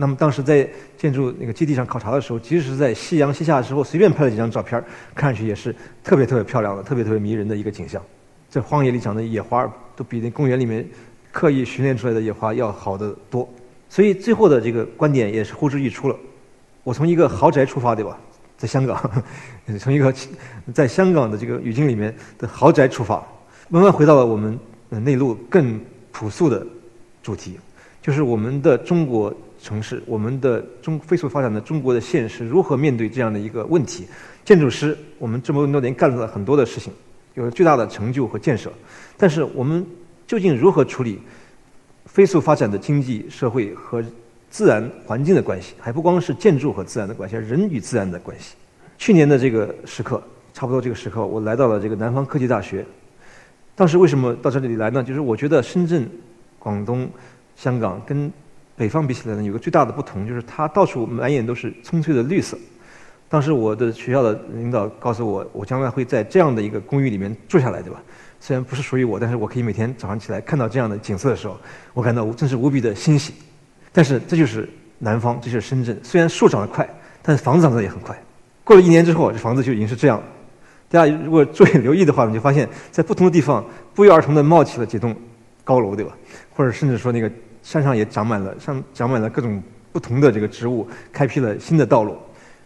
那么当时在建筑那个基地上考察的时候，即使是在夕阳西下的时候，随便拍了几张照片，看上去也是特别特别漂亮的、特别特别迷人的一个景象。在荒野里长的野花，都比那公园里面刻意训练出来的野花要好得多。所以最后的这个观点也是呼之欲出了。我从一个豪宅出发，对吧？在香港，从一个 在香港的这个语境里面的豪宅出发，慢慢回到了我们内陆更朴素的主题，就是我们的中国。城市，我们的中飞速发展的中国的现实如何面对这样的一个问题？建筑师，我们这么多年干了很多的事情，有了巨大的成就和建设，但是我们究竟如何处理飞速发展的经济社会和自然环境的关系？还不光是建筑和自然的关系，人与自然的关系。去年的这个时刻，差不多这个时刻，我来到了这个南方科技大学。当时为什么到这里来呢？就是我觉得深圳、广东、香港跟北方比起来呢，有个最大的不同，就是它到处满眼都是葱翠的绿色。当时我的学校的领导告诉我，我将来会在这样的一个公寓里面住下来，对吧？虽然不是属于我，但是我可以每天早上起来看到这样的景色的时候，我感到真是无比的欣喜。但是这就是南方，这就是深圳。虽然树长得快，但是房子长得也很快。过了一年之后，这房子就已经是这样了。大家如果注意留意的话，你就发现，在不同的地方不约而同的冒起了几栋高楼，对吧？或者甚至说那个。山上也长满了，上长满了各种不同的这个植物，开辟了新的道路。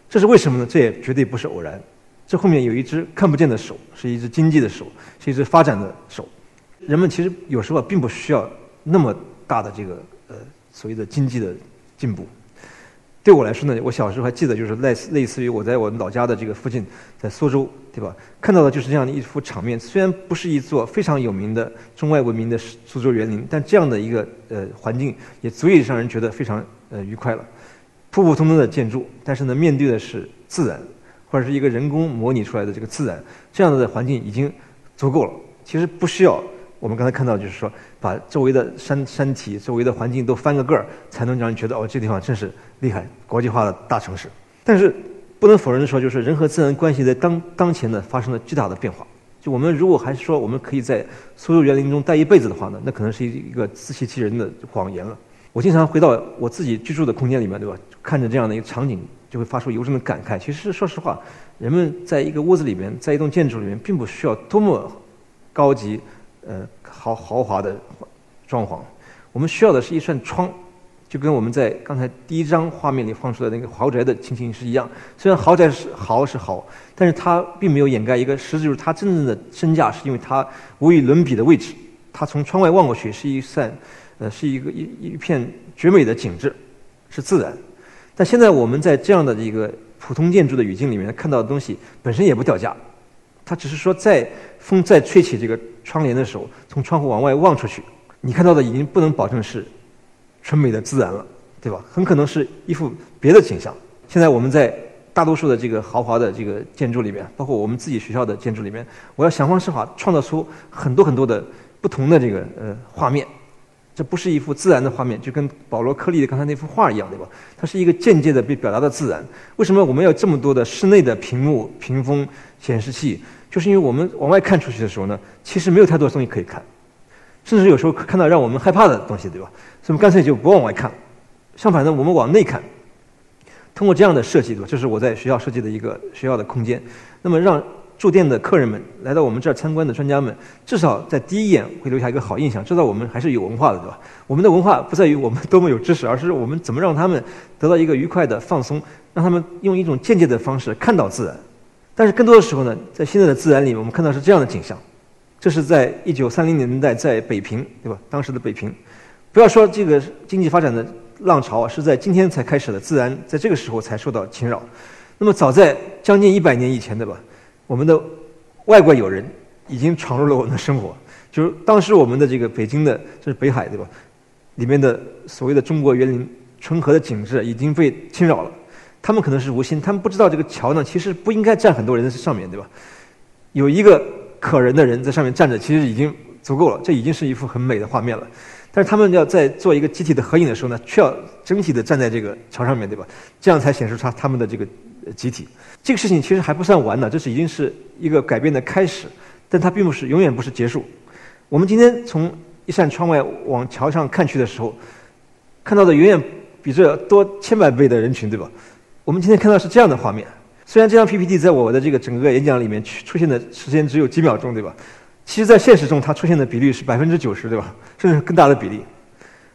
这是为什么呢？这也绝对不是偶然。这后面有一只看不见的手，是一只经济的手，是一只发展的手。人们其实有时候并不需要那么大的这个呃所谓的经济的进步。对我来说呢，我小时候还记得，就是类似类似于我在我老家的这个附近，在苏州，对吧？看到的就是这样的一幅场面。虽然不是一座非常有名的中外闻名的苏州园林，但这样的一个呃环境也足以让人觉得非常呃愉快了。普普通通的建筑，但是呢，面对的是自然，或者是一个人工模拟出来的这个自然，这样的环境已经足够了。其实不需要。我们刚才看到，就是说，把周围的山山体、周围的环境都翻个个儿，才能让人觉得哦，这地方真是厉害，国际化的大城市。但是，不能否认的说，就是人和自然关系在当当前呢发生了巨大的变化。就我们如果还是说我们可以在苏州园林中待一辈子的话呢，那可能是一个自欺欺人的谎言了。我经常回到我自己居住的空间里面，对吧？看着这样的一个场景，就会发出由衷的感慨。其实，说实话，人们在一个屋子里面，在一栋建筑里面，并不需要多么高级。呃，豪豪华的装潢，我们需要的是一扇窗，就跟我们在刚才第一张画面里放出的那个豪宅的情形是一样。虽然豪宅是豪是豪，但是它并没有掩盖一个实质，就是它真正的身价是因为它无与伦比的位置。它从窗外望过去是一扇，呃，是一个一一片绝美的景致，是自然。但现在我们在这样的一个普通建筑的语境里面看到的东西，本身也不掉价。它只是说，在风再吹起这个窗帘的时候，从窗户往外望出去，你看到的已经不能保证是纯美的自然了，对吧？很可能是一幅别的景象。现在我们在大多数的这个豪华的这个建筑里面，包括我们自己学校的建筑里面，我要想方设法创造出很多很多的不同的这个呃画面。这不是一幅自然的画面，就跟保罗·柯利的刚才那幅画一样，对吧？它是一个间接的被表达的自然。为什么我们要这么多的室内的屏幕、屏风？显示器，就是因为我们往外看出去的时候呢，其实没有太多东西可以看，甚至有时候看到让我们害怕的东西，对吧？所以我们干脆就不往外看。相反呢，我们往内看，通过这样的设计，对吧？这是我在学校设计的一个学校的空间。那么让住店的客人们来到我们这儿参观的专家们，至少在第一眼会留下一个好印象，知道我们还是有文化的，对吧？我们的文化不在于我们多么有知识，而是我们怎么让他们得到一个愉快的放松，让他们用一种间接的方式看到自然。但是更多的时候呢，在现在的自然里面，我们看到是这样的景象。这是在一九三零年代在北平，对吧？当时的北平，不要说这个经济发展的浪潮是在今天才开始的，自然在这个时候才受到侵扰。那么早在将近一百年以前，对吧？我们的外国友人已经闯入了我们的生活。就是当时我们的这个北京的，这是北海，对吧？里面的所谓的中国园林、春和的景致已经被侵扰了。他们可能是无心，他们不知道这个桥呢，其实不应该站很多人在上面对吧？有一个可人的人在上面站着，其实已经足够了，这已经是一幅很美的画面了。但是他们要在做一个集体的合影的时候呢，却要整体的站在这个桥上面对吧？这样才显示出他们的这个集体。这个事情其实还不算完呢，这是已经是一个改变的开始，但它并不是永远不是结束。我们今天从一扇窗外往桥上看去的时候，看到的远远比这多千百倍的人群，对吧？我们今天看到是这样的画面。虽然这张 PPT 在我的这个整个演讲里面出现的时间只有几秒钟，对吧？其实，在现实中，它出现的比例是百分之九十，对吧？甚至更大的比例。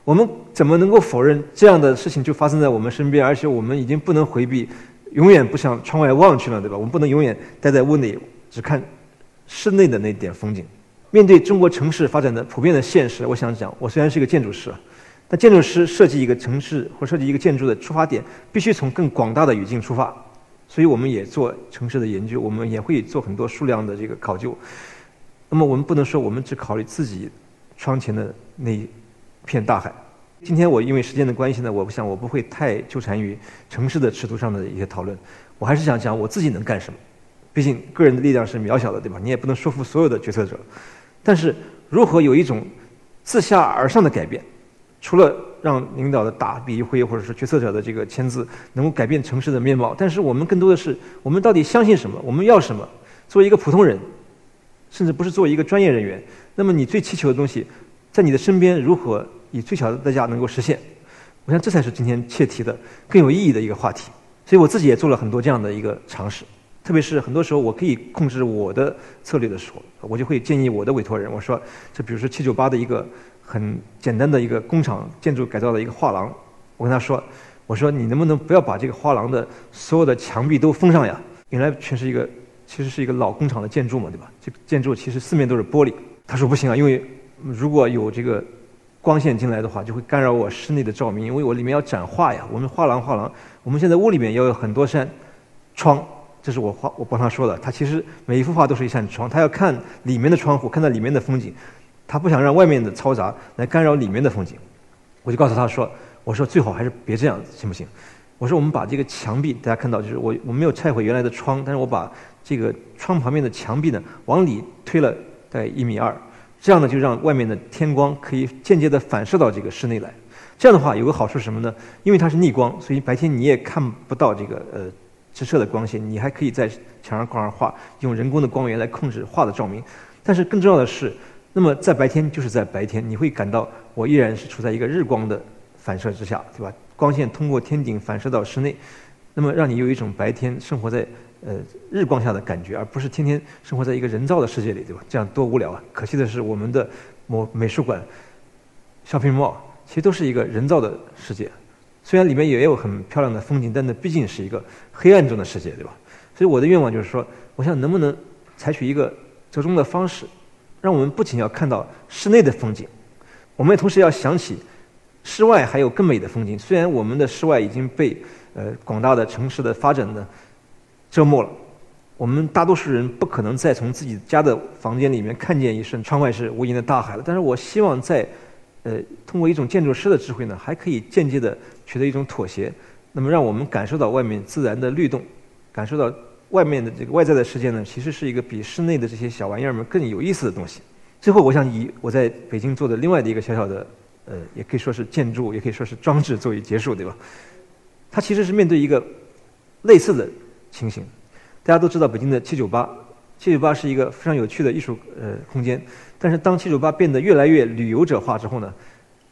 我们怎么能够否认这样的事情就发生在我们身边？而且我们已经不能回避，永远不向窗外望去了，对吧？我们不能永远待在屋内只看室内的那点风景。面对中国城市发展的普遍的现实，我想讲，我虽然是一个建筑师，但建筑师设计一个城市或设计一个建筑的出发点，必须从更广大的语境出发。所以我们也做城市的研究，我们也会做很多数量的这个考究。那么我们不能说我们只考虑自己窗前的那一片大海。今天我因为时间的关系呢，我不想我不会太纠缠于城市的尺度上的一些讨论。我还是想讲我自己能干什么。毕竟个人的力量是渺小的，对吧？你也不能说服所有的决策者。但是如何有一种自下而上的改变？除了让领导的大笔一挥，或者是决策者的这个签字能够改变城市的面貌，但是我们更多的是我们到底相信什么？我们要什么？作为一个普通人。甚至不是作为一个专业人员，那么你最祈求的东西，在你的身边如何以最小的代价能够实现？我想这才是今天切题的更有意义的一个话题。所以我自己也做了很多这样的一个尝试，特别是很多时候我可以控制我的策略的时候，我就会建议我的委托人，我说，就比如说七九八的一个很简单的一个工厂建筑改造的一个画廊，我跟他说，我说你能不能不要把这个画廊的所有的墙壁都封上呀？原来全是一个。其实是一个老工厂的建筑嘛，对吧？这个建筑其实四面都是玻璃。他说不行啊，因为如果有这个光线进来的话，就会干扰我室内的照明，因为我里面要展画呀。我们画廊画廊，我们现在屋里面要有很多扇窗，这是我画我帮他说的。他其实每一幅画都是一扇窗，他要看里面的窗户，看到里面的风景，他不想让外面的嘈杂来干扰里面的风景。我就告诉他说：“我说最好还是别这样，行不行？”我说我们把这个墙壁，大家看到就是我我没有拆毁原来的窗，但是我把。这个窗旁边的墙壁呢，往里推了大概一米二，这样呢就让外面的天光可以间接的反射到这个室内来。这样的话有个好处是什么呢？因为它是逆光，所以白天你也看不到这个呃直射的光线，你还可以在墙上挂上画，用人工的光源来控制画的照明。但是更重要的是，那么在白天就是在白天，你会感到我依然是处在一个日光的反射之下，对吧？光线通过天顶反射到室内，那么让你有一种白天生活在。呃，日光下的感觉，而不是天天生活在一个人造的世界里，对吧？这样多无聊啊！可惜的是，我们的某美术馆、shopping mall 其实都是一个人造的世界。虽然里面也有很漂亮的风景，但那毕竟是一个黑暗中的世界，对吧？所以我的愿望就是说，我想能不能采取一个折中的方式，让我们不仅要看到室内的风景，我们也同时要想起室外还有更美的风景。虽然我们的室外已经被呃广大的城市的发展呢。折磨了，我们大多数人不可能再从自己家的房间里面看见一瞬窗外是无垠的大海了。但是我希望在，呃，通过一种建筑师的智慧呢，还可以间接的取得一种妥协，那么让我们感受到外面自然的律动，感受到外面的这个外在的世界呢，其实是一个比室内的这些小玩意儿们更有意思的东西。最后，我想以我在北京做的另外的一个小小的，呃，也可以说是建筑，也可以说是装置作为结束，对吧？它其实是面对一个类似的。情形，大家都知道北京的七九八，七九八是一个非常有趣的艺术呃空间。但是当七九八变得越来越旅游者化之后呢，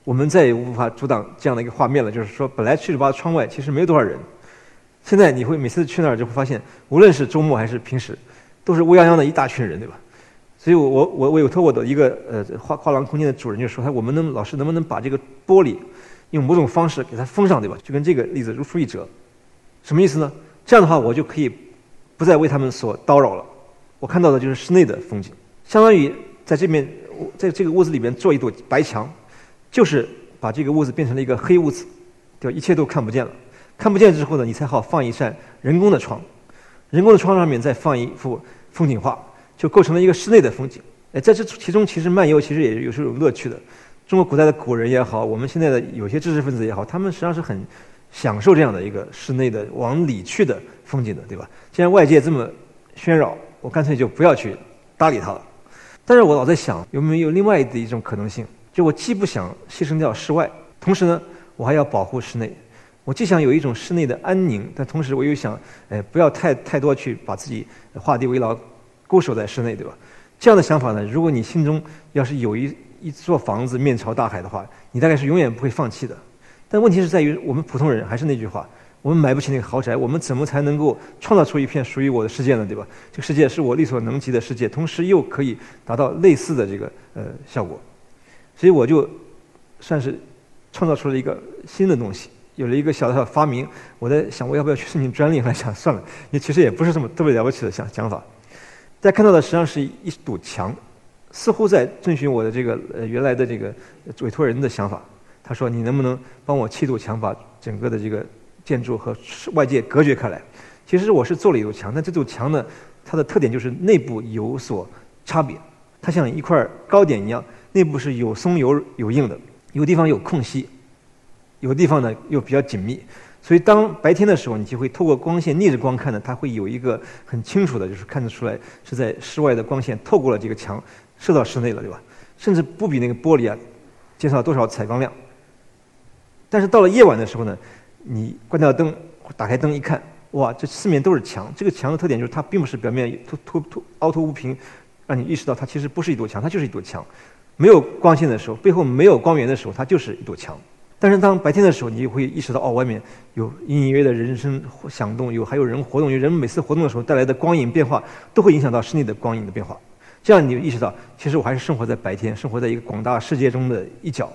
我们再也无法阻挡这样的一个画面了。就是说，本来七九八窗外其实没有多少人，现在你会每次去那儿就会发现，无论是周末还是平时，都是乌泱泱的一大群人，对吧？所以我我我有托我的一个呃画画廊空间的主人就说，他我们能老师能不能把这个玻璃用某种方式给它封上，对吧？就跟这个例子如出一辙，什么意思呢？这样的话，我就可以不再为他们所叨扰了。我看到的就是室内的风景，相当于在这面，在这个屋子里面做一堵白墙，就是把这个屋子变成了一个黑屋子，对吧？一切都看不见了。看不见之后呢，你才好放一扇人工的窗，人工的窗上面再放一幅风景画，就构成了一个室内的风景。哎，在这其中，其实漫游其实也有是有乐趣的。中国古代的古人也好，我们现在的有些知识分子也好，他们实际上是很。享受这样的一个室内的往里去的风景的，对吧？既然外界这么喧扰，我干脆就不要去搭理它了。但是我老在想，有没有另外的一种可能性？就我既不想牺牲掉室外，同时呢，我还要保护室内。我既想有一种室内的安宁，但同时我又想，哎，不要太太多去把自己画地为牢，固守在室内，对吧？这样的想法呢，如果你心中要是有一一座房子面朝大海的话，你大概是永远不会放弃的。但问题是在于，我们普通人还是那句话，我们买不起那个豪宅，我们怎么才能够创造出一片属于我的世界呢？对吧？这个世界是我力所能及的世界，同时又可以达到类似的这个呃效果，所以我就算是创造出了一个新的东西，有了一个小小发明。我在想，我要不要去申请专利？来想算了，也其实也不是什么特别了不起的想想法。大家看到的实际上是一堵墙，似乎在遵循我的这个呃原来的这个委托人的想法。他说：“你能不能帮我砌堵墙，把整个的这个建筑和外界隔绝开来？”其实我是做了一堵墙，但这堵墙呢，它的特点就是内部有所差别。它像一块糕点一样，内部是有松有有硬的，有地方有空隙，有地方呢又比较紧密。所以当白天的时候，你就会透过光线逆着光看呢，它会有一个很清楚的，就是看得出来是在室外的光线透过了这个墙射到室内了，对吧？甚至不比那个玻璃啊减少多少采光量。但是到了夜晚的时候呢，你关掉灯，打开灯一看，哇，这四面都是墙。这个墙的特点就是它并不是表面凸凸凸凹凸不平，让你意识到它其实不是一堵墙，它就是一堵墙。没有光线的时候，背后没有光源的时候，它就是一堵墙。但是当白天的时候，你就会意识到，哦，外面有隐隐约约的人声响动，有还有人活动，有人每次活动的时候带来的光影变化，都会影响到室内的光影的变化。这样你就意识到，其实我还是生活在白天，生活在一个广大世界中的一角。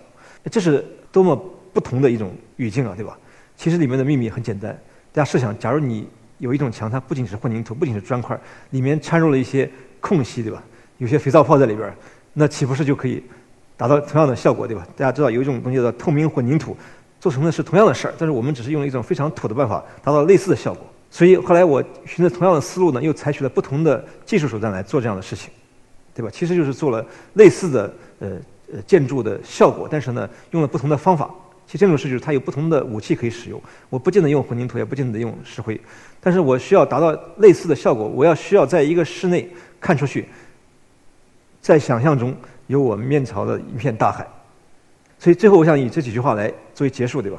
这是多么！不同的一种语境啊，对吧？其实里面的秘密很简单，大家设想，假如你有一种墙，它不仅是混凝土，不仅是砖块，里面掺入了一些空隙，对吧？有些肥皂泡在里边，那岂不是就可以达到同样的效果，对吧？大家知道有一种东西叫透明混凝土，做成的是同样的事儿，但是我们只是用了一种非常土的办法达到类似的效果。所以后来我循着同样的思路呢，又采取了不同的技术手段来做这样的事情，对吧？其实就是做了类似的呃呃建筑的效果，但是呢，用了不同的方法。其实这种事就是它有不同的武器可以使用，我不见得用混凝土，也不见得用石灰，但是我需要达到类似的效果，我要需要在一个室内看出去，在想象中有我们面朝的一片大海，所以最后我想以这几句话来作为结束，对吧？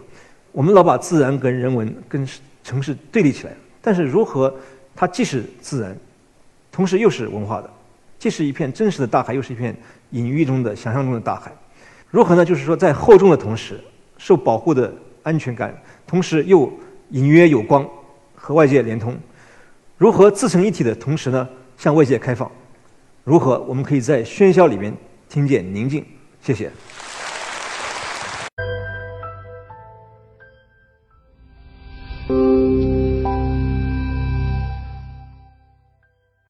我们老把自然跟人文跟城市对立起来，但是如何它既是自然，同时又是文化的，既是一片真实的大海，又是一片隐喻中的想象中的大海，如何呢？就是说在厚重的同时。受保护的安全感，同时又隐约有光，和外界连通。如何自成一体的同时呢，向外界开放？如何我们可以在喧嚣里面听见宁静？谢谢。